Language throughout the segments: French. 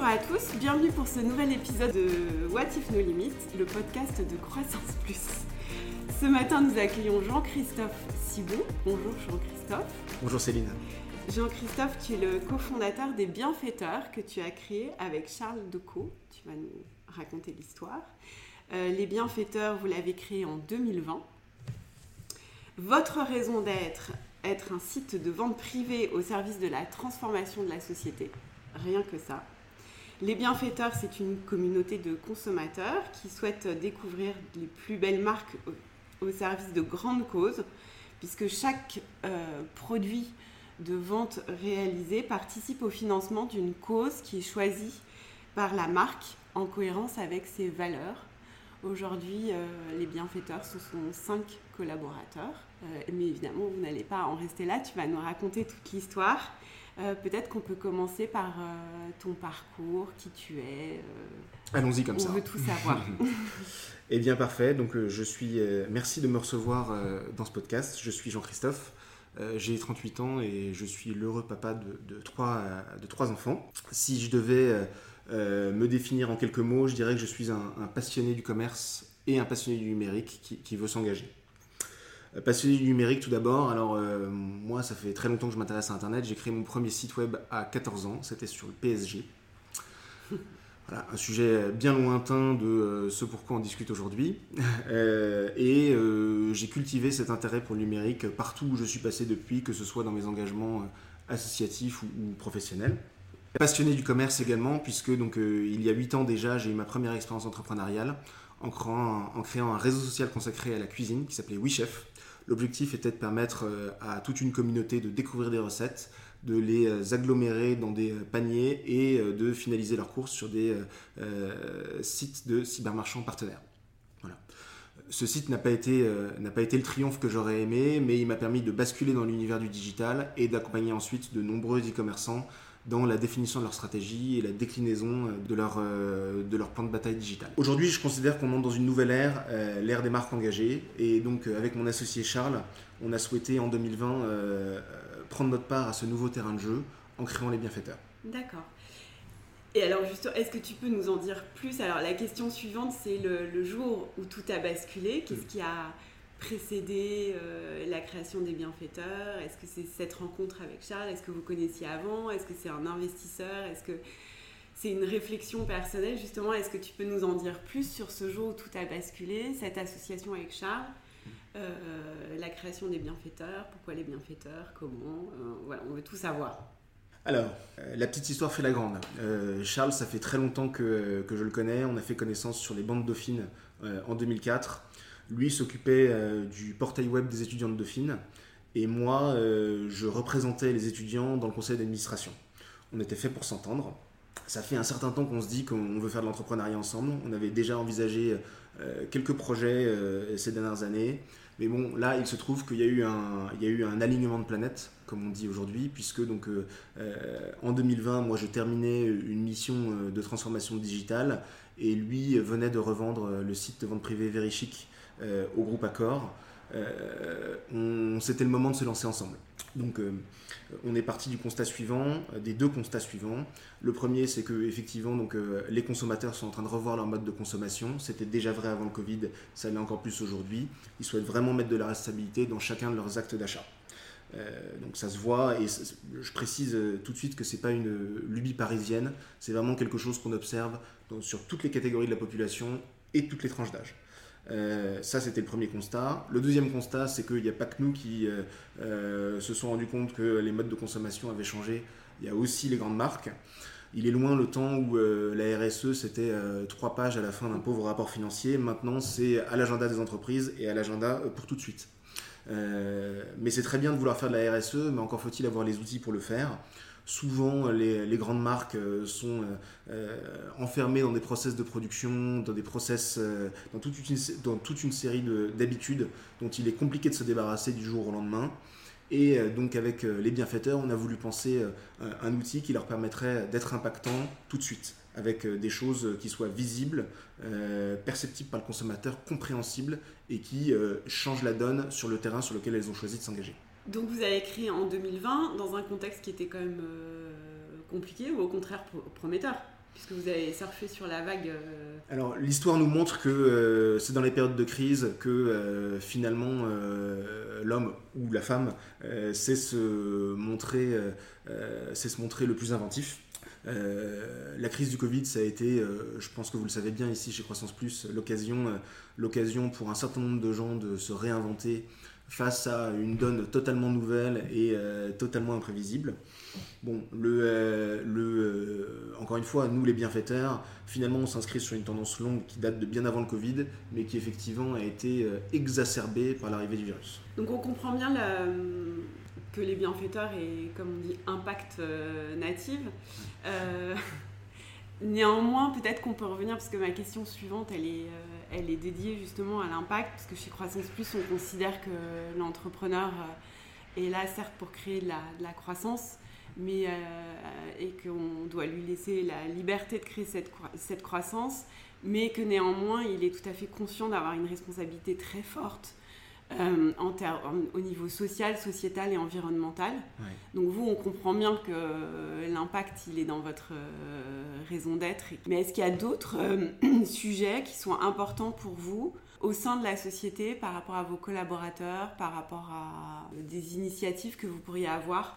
Bonjour à tous, bienvenue pour ce nouvel épisode de What If No Limits, le podcast de Croissance Plus. Ce matin, nous accueillons Jean-Christophe Sibon. Bonjour Jean-Christophe. Bonjour Céline. Jean-Christophe, tu es le cofondateur des Bienfaiteurs que tu as créé avec Charles Decaux. Tu vas nous raconter l'histoire. Euh, les Bienfaiteurs, vous l'avez créé en 2020. Votre raison d'être, être un site de vente privée au service de la transformation de la société. Rien que ça. Les bienfaiteurs, c'est une communauté de consommateurs qui souhaitent découvrir les plus belles marques au, service de grandes causes, puisque chaque euh, produit de vente réalisé participe au financement d'une cause qui est choisie par la marque en cohérence avec ses valeurs. Aujourd'hui, euh, les bienfaiteurs, ce sont cinq collaborateurs. Euh, mais évidemment, vous n'allez pas en rester là. Tu vas nous raconter toute l'histoire. Euh, peut-être qu'on peut commencer par euh, ton parcours, qui tu es. Euh, Allons-y comme ça. On veut tout savoir. eh bien, parfait. Donc, je suis. merci de me recevoir dans ce podcast. Je suis Jean-Christophe. J'ai 38 ans et je suis l'heureux papa de, de, trois, de trois enfants. Si je devais me définir en quelques mots, je dirais que je suis un, passionné du commerce et un passionné du numérique qui veut s'engager. Euh, passionné du numérique tout d'abord. Alors euh, moi, ça fait très longtemps que je m'intéresse à Internet. J'ai créé mon premier site web à 14 ans. C'était sur le PSG. Voilà, un sujet bien lointain de euh, ce pourquoi on discute aujourd'hui. et j'ai cultivé cet intérêt pour le numérique partout où je suis passé depuis, que ce soit dans mes engagements associatifs ou, professionnels. Passionné du commerce également, puisque donc, il y a 8 ans déjà, j'ai eu ma première expérience entrepreneuriale en créant, en créant un réseau social consacré à la cuisine qui s'appelait WeChef. L'objectif était de permettre euh, à toute une communauté de découvrir des recettes, de les euh, agglomérer dans des euh, paniers et de finaliser leurs courses sur des sites de cybermarchands partenaires. Voilà. Ce site n'a pas, n'a pas été le triomphe que j'aurais aimé, mais il m'a permis de basculer dans l'univers du digital et d'accompagner ensuite de nombreux e-commerçants dans la définition de leur stratégie et la déclinaison euh, de leur, euh, de leur plan de bataille digital. Aujourd'hui, je considère qu'on entre dans une nouvelle ère, euh, l'ère des marques engagées. Et donc, avec mon associé Charles, on a souhaité en 2020 prendre notre part à ce nouveau terrain de jeu en créant les bienfaiteurs. D'accord. Et alors, juste, est-ce que tu peux nous en dire plus? Alors, la question suivante, c'est le, le, jour où tout a basculé. Qu'est-ce qui a précédé euh, la création des bienfaiteurs? Est-ce que c'est cette rencontre avec Charles? Est-ce que vous connaissiez avant? Est-ce que c'est un investisseur? Est-ce que c'est une réflexion personnelle? Justement, est-ce que tu peux nous en dire plus sur ce jour où tout a basculé, cette association avec Charles euh, la création des bienfaiteurs, pourquoi les bienfaiteurs, comment, euh, voilà, on veut tout savoir. Alors, la petite histoire fait la grande. Charles, ça fait très longtemps que, je le connais. On a fait connaissance sur les bandes dauphines en 2004. Lui s'occupait euh, du portail web des étudiants de Dauphine et moi, euh, je représentais les étudiants dans le conseil d'administration. On était fait pour s'entendre. Ça fait un certain temps qu'on se dit qu'on veut faire de l'entrepreneuriat ensemble. On avait déjà envisagé euh, quelques projets ces dernières années. Mais bon, là, il se trouve qu'il y, a eu un, alignement de planètes, comme on dit aujourd'hui, puisque donc, en 2020, moi, je terminais une mission de transformation digitale et lui venait de revendre le site de vente privée Verichic au groupe Accor. Euh, c'était le moment de se lancer ensemble. Donc euh, on est parti du constat suivant, des deux constats suivants. Le premier, c'est que effectivement, donc, les consommateurs sont en train de revoir leur mode de consommation. C'était déjà vrai avant le Covid, ça l'est encore plus aujourd'hui. Ils souhaitent vraiment mettre de la responsabilité dans chacun de leurs actes d'achat. donc ça se voit et je précise tout de suite que c'est pas une lubie parisienne, c'est vraiment quelque chose qu'on observe sur toutes les catégories de la population et toutes les tranches d'âge. Euh, ça, c'était le premier constat. Le deuxième constat, c'est qu'il n'y a pas que nous qui euh, euh, se sont rendus compte que les modes de consommation avaient changé. Il y a aussi les grandes marques. Il est loin le temps où la RSE, c'était trois pages à la fin d'un pauvre rapport financier. Maintenant, c'est à l'agenda des entreprises et à l'agenda pour tout de suite. mais c'est très bien de vouloir faire de la RSE, mais encore faut-il avoir les outils pour le faire. Souvent, les, grandes marques euh, sont euh, euh, enfermées dans des process de production, dans des process, toute une série d'habitudes dont il est compliqué de se débarrasser du jour au lendemain. Et donc avec les bienfaiteurs, on a voulu penser un outil qui leur permettrait d'être impactant tout de suite, avec des choses qui soient visibles, perceptibles par le consommateur, compréhensibles et qui changent la donne sur le terrain sur lequel elles ont choisi de s'engager. Donc vous avez écrit en 2020 dans un contexte qui était quand même euh, compliqué ou au contraire prometteur puisque vous avez surfé sur la vague Alors l'histoire nous montre que c'est dans les périodes de crise que finalement l'homme ou la femme sait se montrer, montrer le plus inventif. Euh, la crise du Covid, ça a été, euh, je pense que vous le savez bien ici chez Croissance Plus, l'occasion, euh, l'occasion pour un certain nombre de gens de se réinventer face à une donne totalement nouvelle et totalement imprévisible. Bon, le, le, encore une fois, nous les bienfaiteurs, finalement on s'inscrit sur une tendance longue qui date de bien avant le Covid, mais qui effectivement a été exacerbée par l'arrivée du virus. Donc on comprend bien que les bienfaiteurs et, comme on dit, impact euh, native. Euh, néanmoins, peut-être qu'on peut revenir, parce que ma question suivante, elle est, euh, elle est dédiée justement à l'impact, parce que chez Croissance Plus, on considère que l'entrepreneur est là, certes, pour créer de la, croissance, mais et qu'on doit lui laisser la liberté de créer cette croissance, mais que néanmoins, il est tout à fait conscient d'avoir une responsabilité très forte euh, en au niveau social, sociétal et environnemental. Donc vous, on comprend bien que euh, l'impact, il est dans votre euh, raison d'être. Mais est-ce qu'il y a d'autres sujets qui sont importants pour vous au sein de la société par rapport à vos collaborateurs, par rapport à des initiatives que vous pourriez avoir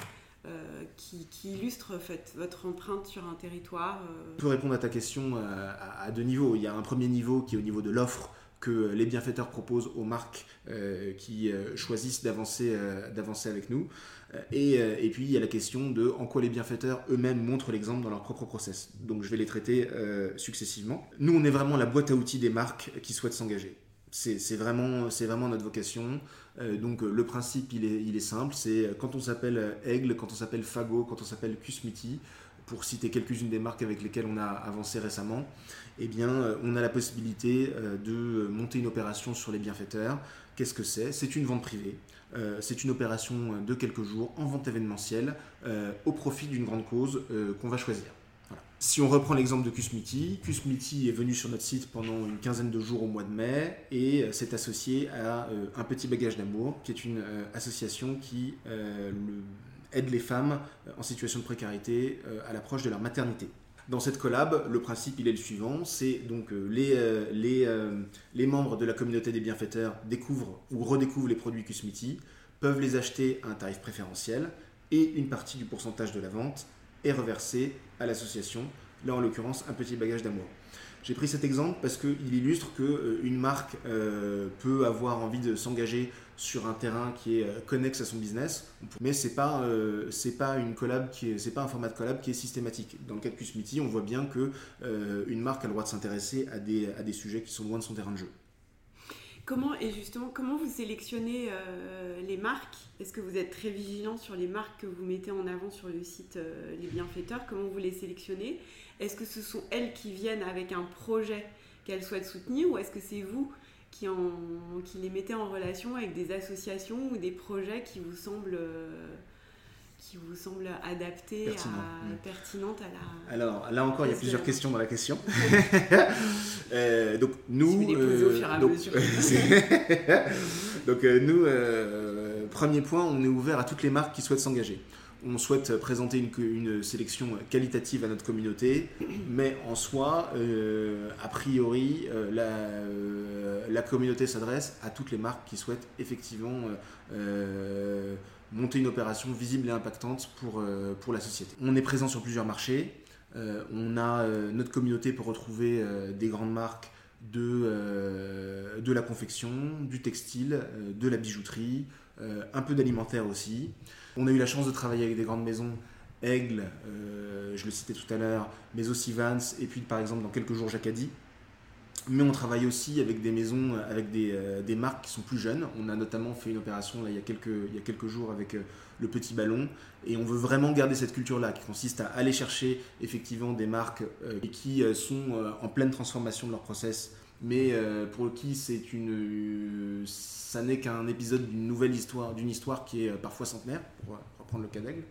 qui, illustrent votre empreinte sur un territoire Pour répondre à ta question à, deux niveaux. Il y a un premier niveau qui est au niveau de l'offre que les bienfaiteurs proposent aux marques euh, qui euh, choisissent d'avancer euh, avec nous. Et, et, puis il y a la question de en quoi les bienfaiteurs eux-mêmes montrent l'exemple dans leur propre process. Donc je vais les traiter successivement. Nous, on est vraiment la boîte à outils des marques qui souhaitent s'engager. C'est vraiment, vraiment notre vocation. donc le principe, il est, il est simple. C'est quand on s'appelle Aigle, quand on s'appelle Fago, quand on s'appelle Cusmiti, pour citer quelques-unes des marques avec lesquelles on a avancé récemment, eh bien, euh, on a la possibilité euh, de monter une opération sur les bienfaiteurs. Qu'est-ce que c'est? C'est une vente privée. Euh, c'est une opération de quelques jours en vente événementielle au profit d'une grande cause qu'on va choisir. Si on reprend l'exemple de Cusmiti, Cusmiti est venu sur notre site pendant une quinzaine de jours au mois de mai et s'est associé à Un Petit Bagage d'Amour, qui est une association qui aide les femmes en situation de précarité à l'approche de leur maternité. Dans cette collab, le principe il est le suivant, c'est donc euh, les, euh, euh, membres de la communauté des bienfaiteurs découvrent ou redécouvrent les produits Cusmiti, peuvent les acheter à un tarif préférentiel et une partie du pourcentage de la vente est reversée à l'association, là en l'occurrence un petit bagage d'amour. J'ai pris cet exemple parce qu'il illustre qu'une marque peut avoir envie de s'engager sur un terrain qui est euh, connexe à son business, mais c'est pas euh, pas pas un format de collab qui est systématique. Dans le cas de Cusmiti, on voit bien que euh, une marque a le droit de s'intéresser à des à des sujets qui sont loin de son terrain de jeu. Comment et justement comment vous sélectionnez les marques? Est-ce que vous êtes très vigilant sur les marques que vous mettez en avant sur le site Les Bienfaiteurs? Comment vous les sélectionnez? Est-ce que ce sont elles qui viennent avec un projet qu'elles souhaitent soutenir ou est-ce que c'est vous qui, en, qui les mettaient en relation avec des associations ou des projets qui vous semblent qui vous semblent adaptés, à, pertinentes à la... Alors là encore, il y a plusieurs questions dans la question. euh, donc nous... Euh, donc, donc euh, nous, euh, premier point, on est ouvert à toutes les marques qui souhaitent s'engager on souhaite présenter une, sélection qualitative à notre communauté, mais en soi, euh, a priori, euh, euh, la, communauté s'adresse à toutes les marques qui souhaitent effectivement monter une opération visible et impactante pour, la société. On est présent sur plusieurs marchés. on a notre communauté pour retrouver des grandes marques de, de la confection, du textile, de la bijouterie, un peu d'alimentaire aussi. On a eu la chance de travailler avec des grandes maisons, Aigle, euh, je le citais tout à l'heure, mais aussi Vance, et puis par exemple dans quelques jours Jacadi. Mais on travaille aussi avec des maisons, avec euh, des, marques qui sont plus jeunes. On a notamment fait une opération là, il, y a quelques, il y a quelques jours avec euh, le petit ballon. Et on veut vraiment garder cette culture-là, qui consiste à aller chercher effectivement des marques qui sont en pleine transformation de leur process, mais pour qui c'est une ça n'est qu'un épisode d'une nouvelle histoire, d'une histoire qui est euh, parfois centenaire, pour reprendre le cas d'Aigle,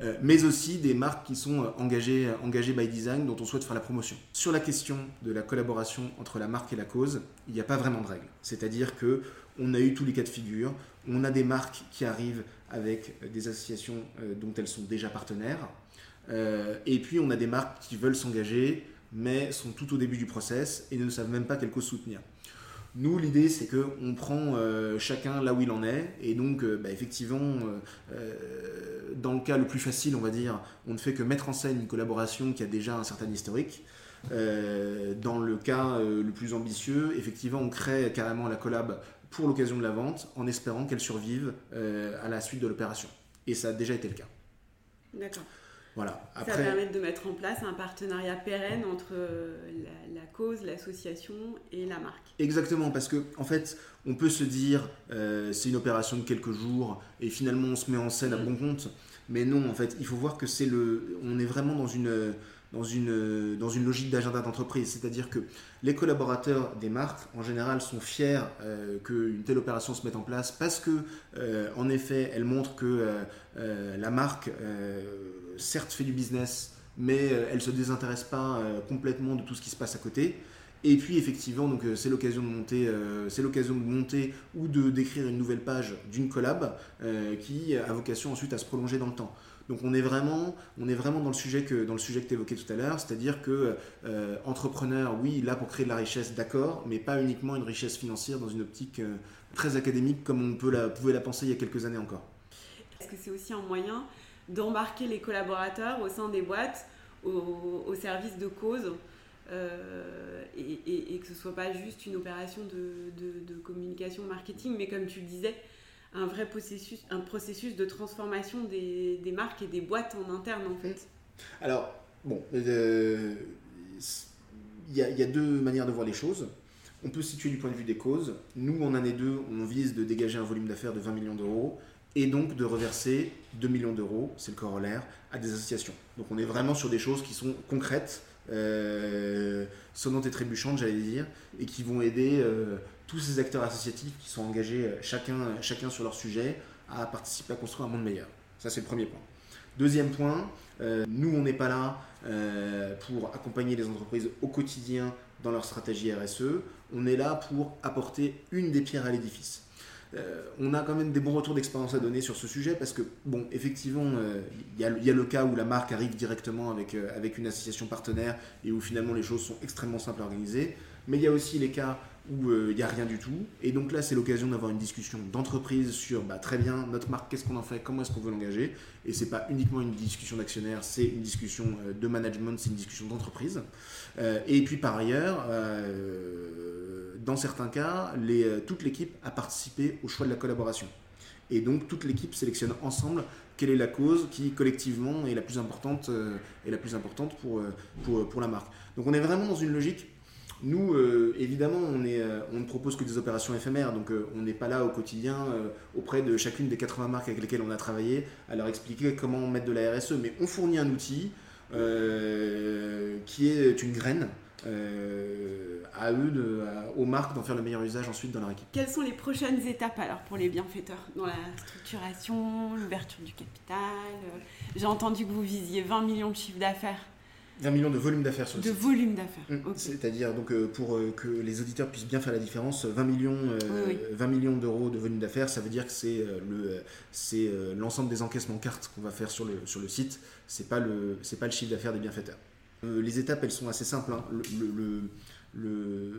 euh, mais aussi des marques qui sont euh, engagées, engagées by design, dont on souhaite faire la promotion. Sur la question de la collaboration entre la marque et la cause, il n'y a pas vraiment de règle. C'est-à-dire que on a eu tous les cas de figure, on a des marques qui arrivent avec des associations dont elles sont déjà partenaires, et puis on a des marques qui veulent s'engager, mais sont tout au début du process et ne savent même pas quelle cause soutenir. Nous, l'idée, c'est qu'on prend euh, chacun là où il en est. Et donc, euh, bah, effectivement, euh, dans le cas le plus facile, on va dire, on ne fait que mettre en scène une collaboration qui a déjà un certain historique. dans le cas le plus ambitieux, effectivement, on crée carrément la collab pour l'occasion de la vente en espérant qu'elle survive à la suite de l'opération. Et ça a déjà été le cas. D'accord. Voilà. Après... Ça permet de mettre en place un partenariat pérenne entre euh, la, cause, l'association et la marque. Exactement, parce que en fait, on peut se dire euh, c'est une opération de quelques jours et finalement on se met en scène à mm. bon compte, mais non, en fait, il faut voir que c'est le, on est vraiment dans une dans une, dans une logique d'agenda d'entreprise. C'est-à-dire que les collaborateurs des marques, en général, sont fiers euh, qu'une telle opération se mette en place parce que, euh, en effet, elle montre que euh, la marque, certes, fait du business, mais elle ne se désintéresse pas complètement de tout ce qui se passe à côté. Et puis effectivement, donc c'est l'occasion de monter, c'est l'occasion de monter ou de d'écrire une nouvelle page d'une collab qui a vocation ensuite à se prolonger dans le temps. Donc on est vraiment, on est vraiment dans le sujet que, dans le sujet que tu évoquais tout à l'heure, c'est-à-dire que euh, entrepreneur, oui, là pour créer de la richesse, d'accord, mais pas uniquement une richesse financière dans une optique euh, très académique comme on peut pouvait la penser il y a quelques années encore. Est-ce que c'est aussi un moyen d'embarquer les collaborateurs au sein des boîtes au, service de cause euh, et, que ce soit pas juste une opération de, communication marketing, mais comme tu le disais, un vrai processus, un processus de transformation des, marques et des boîtes en interne en fait. Alors, bon, euh, il y, a deux manières de voir les choses. On peut situer du point de vue des causes. Nous, en année 2, on vise de dégager un volume d'affaires de 20 millions d'euros et donc de reverser 2 millions d'euros, c'est le corollaire, à des associations. Donc on est vraiment sur des choses qui sont concrètes, euh, sonnantes et trébuchantes, j'allais dire, et qui vont aider euh, tous ces acteurs associatifs qui sont engagés euh, chacun, sur leur sujet à participer à construire un monde meilleur. Ça, c'est le premier point. Deuxième point, nous, on n'est pas là pour accompagner les entreprises au quotidien dans leur stratégie RSE. On est là pour apporter une des pierres à l'édifice. On a quand même des bons retours d'expérience à donner sur ce sujet parce que, bon, effectivement, il y, y, a le cas où la marque arrive directement avec, avec une association partenaire et où finalement les choses sont extrêmement simples à organiser. Mais il y a aussi les cas où euh, il n'y a rien du tout. Et donc là, c'est l'occasion d'avoir une discussion d'entreprise sur bah, très bien, notre marque, qu'est-ce qu'on en fait, comment est-ce qu'on veut l'engager. Et c'est pas uniquement une discussion d'actionnaire, c'est une discussion euh, de management, c'est une discussion d'entreprise. Euh, et puis par ailleurs, dans certains cas, toute l'équipe a participé au choix de la collaboration. Et donc toute l'équipe sélectionne ensemble quelle est la cause qui collectivement est la plus importante, pour la marque. Donc on est vraiment dans une logique nous, euh, évidemment, euh, on, ne propose que des opérations éphémères, donc euh, on n'est pas là au quotidien auprès de chacune des 80 marques avec lesquelles on a travaillé à leur expliquer comment mettre de la RSE, mais on fournit un outil qui est une graine à eux, aux marques, d'en faire le meilleur usage ensuite dans leur équipe. Quelles sont les prochaines étapes alors pour les bienfaiteurs dans la structuration, l'ouverture du capital J'ai entendu que vous visiez 20 millions de chiffres d'affaires 20 millions de volume d'affaires sur le de volume d'affaires. Mmh. C'est-à-dire, donc, euh, pour euh, que les auditeurs puissent bien faire la différence, 20 millions, 20 euh, millions d'euros de volume d'affaires, ça veut dire que c'est le, c'est l'ensemble des encaissements cartes qu'on va faire sur le, sur le site. C'est pas le, c'est pas le chiffre d'affaires des bienfaiteurs. les étapes, elles sont assez simples. Hein. Le, le,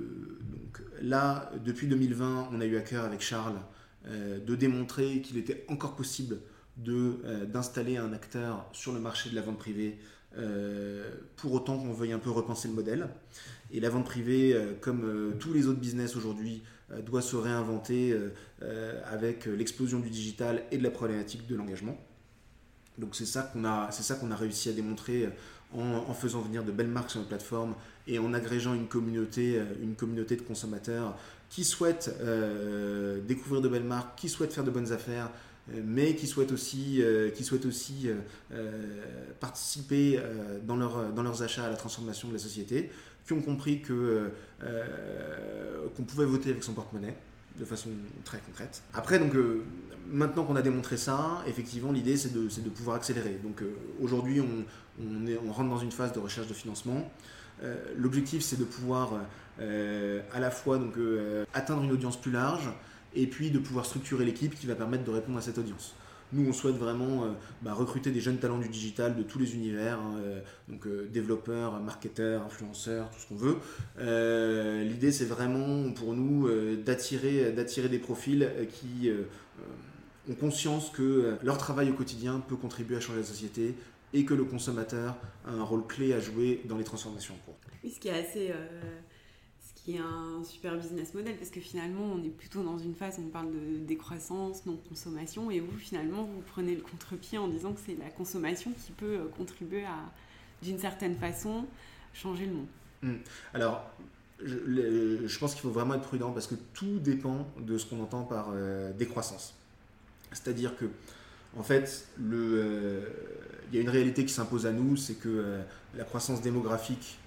donc, là, depuis 2020, on a eu à cœur avec Charles de démontrer qu'il était encore possible de, d'installer un acteur sur le marché de la vente privée euh, pour autant qu'on veuille un peu repenser le modèle. Et la vente privée, euh, comme euh, tous les autres business aujourd'hui, doit se réinventer avec l'explosion du digital et de la problématique de l'engagement. Donc c'est ça qu'on a, c'est ça qu'on a réussi à démontrer en, faisant venir de belles marques sur notre plateforme et en agrégeant une communauté, une communauté de consommateurs qui souhaitent découvrir de belles marques, qui souhaitent faire de bonnes affaires, mais qui souhaitent aussi, euh, qui souhaitent aussi euh, participer dans, leur, dans leurs achats à la transformation de la société, qui ont compris que, qu'on pouvait voter avec son porte-monnaie de façon très concrète. Après, donc, maintenant qu'on a démontré ça, effectivement, l'idée c'est de, de, pouvoir accélérer. Donc aujourd'hui, on, on, rentre dans une phase de recherche de financement. L'objectif c'est de pouvoir à la fois donc, atteindre une audience plus large, et puis de pouvoir structurer l'équipe qui va permettre de répondre à cette audience. Nous, on souhaite vraiment bah, recruter des jeunes talents du digital de tous les univers, hein, donc développeurs, marketeurs, influenceurs, tout ce qu'on veut. L'idée, c'est vraiment pour nous d'attirer, d'attirer des profils qui ont conscience que leur travail au quotidien peut contribuer à changer la société et que le consommateur a un rôle clé à jouer dans les transformations en cours. Oui, ce qui est assez. Euh, un super business model, parce que finalement, on est plutôt dans une phase où on parle de décroissance, non-consommation, et vous, finalement, vous prenez le contre-pied en disant que c'est la consommation qui peut euh, contribuer à, d'une certaine façon, changer le monde. Hmm. Alors, je, pense qu'il faut vraiment être prudent parce que tout dépend de ce qu'on entend par euh, décroissance. C'est-à-dire que, en fait, le, il y a une réalité qui s'impose à nous, c'est que euh, la croissance démographique, euh,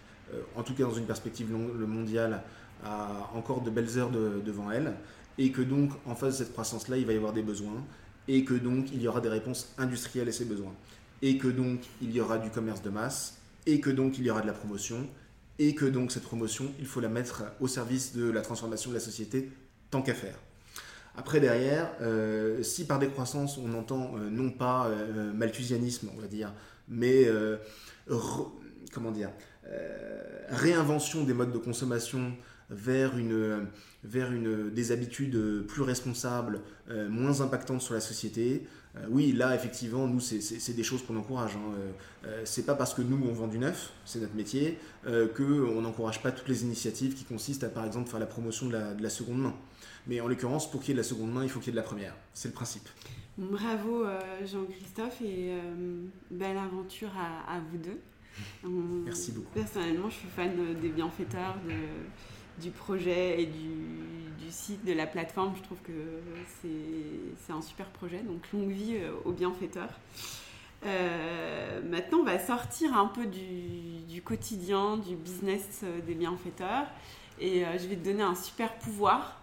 en tout cas dans une perspective mondiale, a encore de belles heures devant elle, et que donc en face de cette croissance-là, il va y avoir des besoins, et que donc il y aura des réponses industrielles à ces besoins, et que donc il y aura du commerce de masse, et que donc il y aura de la promotion, et que donc cette promotion, il faut la mettre au service de la transformation de la société, tant qu'à faire. Après, derrière, euh, si par décroissance on entend euh, non pas euh, malthusianisme, on va dire, mais comment dire, réinvention des modes de consommation vers, une, vers une, des habitudes plus responsables, moins impactantes sur la société, oui, là, effectivement, nous, c'est des choses qu'on encourage. Hein. c'est pas parce que nous, on vend du neuf, c'est notre métier, qu'on n'encourage pas toutes les initiatives qui consistent à, par exemple, faire la promotion de la, de la seconde main. Mais en l'occurrence, pour qu'il y ait de la seconde main, il faut qu'il y ait de la première. C'est le principe. Bravo euh, Jean-Christophe et euh, belle aventure à, vous deux. Merci beaucoup. Personnellement, je suis fan des bienfaiteurs, de, du projet et du, site, de la plateforme. Je trouve que c'est un super projet. Donc longue vie euh, aux bienfaiteurs. maintenant, on va sortir un peu du, du quotidien, du business des bienfaiteurs. Et je vais te donner un super pouvoir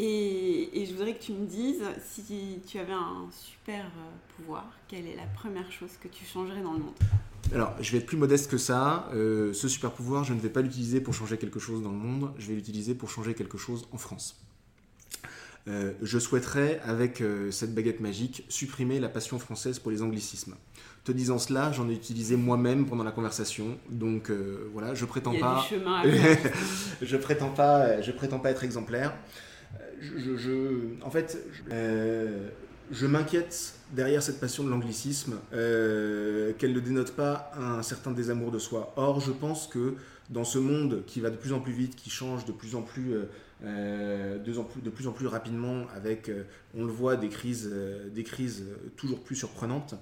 et, je voudrais que tu me dises, si tu avais un super euh, pouvoir, quelle est la première chose que tu changerais dans le monde? Alors, je vais être plus modeste que ça. Euh, ce super pouvoir, je ne vais pas l'utiliser pour changer quelque chose dans le monde, je vais l'utiliser pour changer quelque chose en France. Euh, je souhaiterais, avec cette baguette magique, supprimer la passion française pour les anglicismes. Te disant cela, j'en ai utilisé moi-même pendant la conversation, donc voilà, je prétends Il y a pas. Du chemin à je prétends pas, je prétends pas être exemplaire en fait, euh, je m'inquiète derrière cette passion de l'anglicisme euh, qu'elle ne dénote pas un certain désamour de soi. Or, je pense que dans ce monde qui va de plus en plus vite, qui change de plus en plus, euh, de, plus en plus rapidement, avec, on le voit, des crises toujours plus surprenantes,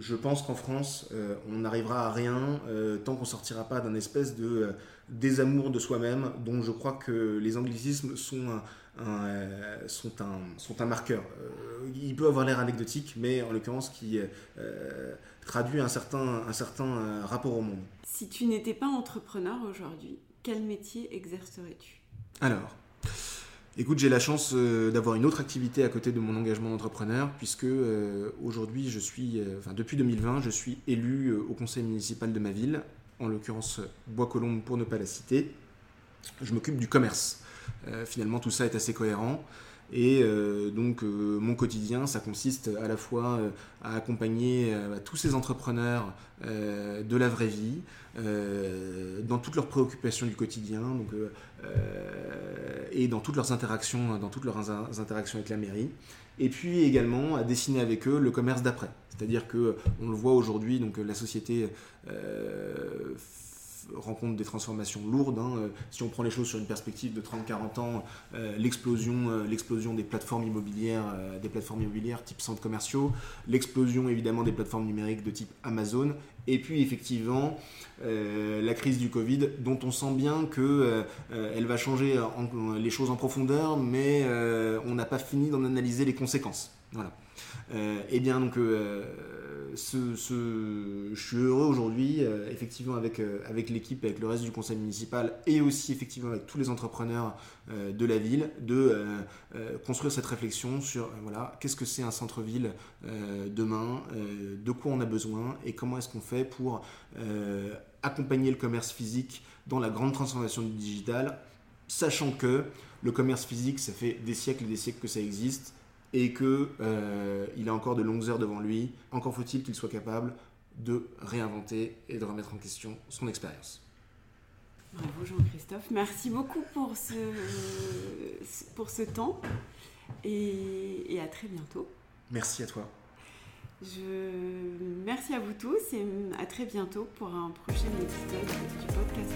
je pense qu'en France, on n'arrivera à rien tant qu'on sortira pas d'un espèce de désamour de soi-même, dont je crois que les anglicismes sont un, euh, sont un, sont un marqueur. Euh, il peut avoir l'air anecdotique, mais en l'occurrence qui euh, traduit un certain, un certain rapport au monde. Si tu n'étais pas entrepreneur aujourd'hui, quel métier exercerais-tu? Alors, Écoute, j'ai la chance d'avoir une autre activité à côté de mon engagement d'entrepreneur, puisque aujourd'hui, je suis, enfin depuis 2020, je suis élu au conseil municipal de ma ville en l'occurrence Bois-Colombes pour ne pas la citer. Je m'occupe du commerce. Euh, finalement, tout ça est assez cohérent. Et euh, donc, euh, mon quotidien, ça consiste à la fois à accompagner tous ces entrepreneurs de la vraie vie, dans toutes leurs préoccupations du quotidien, donc, et dans toutes leurs interactions, dans toutes leurs interactions avec la mairie. Et puis également à dessiner avec eux le commerce d'après. C'est-à-dire que on le voit aujourd'hui, donc la société euh, rencontre des transformations lourdes. Hein. Euh, si on prend les choses sur une perspective de 30-40 ans, euh, l'explosion, l'explosion des plateformes immobilières, des plateformes immobilières type centres commerciaux, l'explosion évidemment des plateformes numériques de type Amazon, et puis effectivement la crise du Covid, dont on sent bien que elle va changer les choses en profondeur, mais on n'a pas fini d'en analyser les conséquences. Voilà. Et eh bien donc ce, je suis heureux aujourd'hui, euh, effectivement, avec, euh, avec l'équipe, avec le reste du conseil municipal et aussi, effectivement, avec tous les entrepreneurs euh, de la ville, de construire cette réflexion sur voilà, qu'est-ce que c'est un centre-ville demain, de quoi on a besoin et comment est-ce qu'on fait pour accompagner le commerce physique dans la grande transformation du digital, sachant que le commerce physique, ça fait des siècles et des siècles que ça existe et que euh, il a encore de longues heures devant lui. Encore faut-il qu'il soit capable de réinventer et de remettre en question son expérience. Bravo Jean-Christophe, merci beaucoup pour ce, pour ce temps et, à très bientôt. Merci à toi. Je... Merci à vous tous et à très bientôt pour un prochain épisode du podcast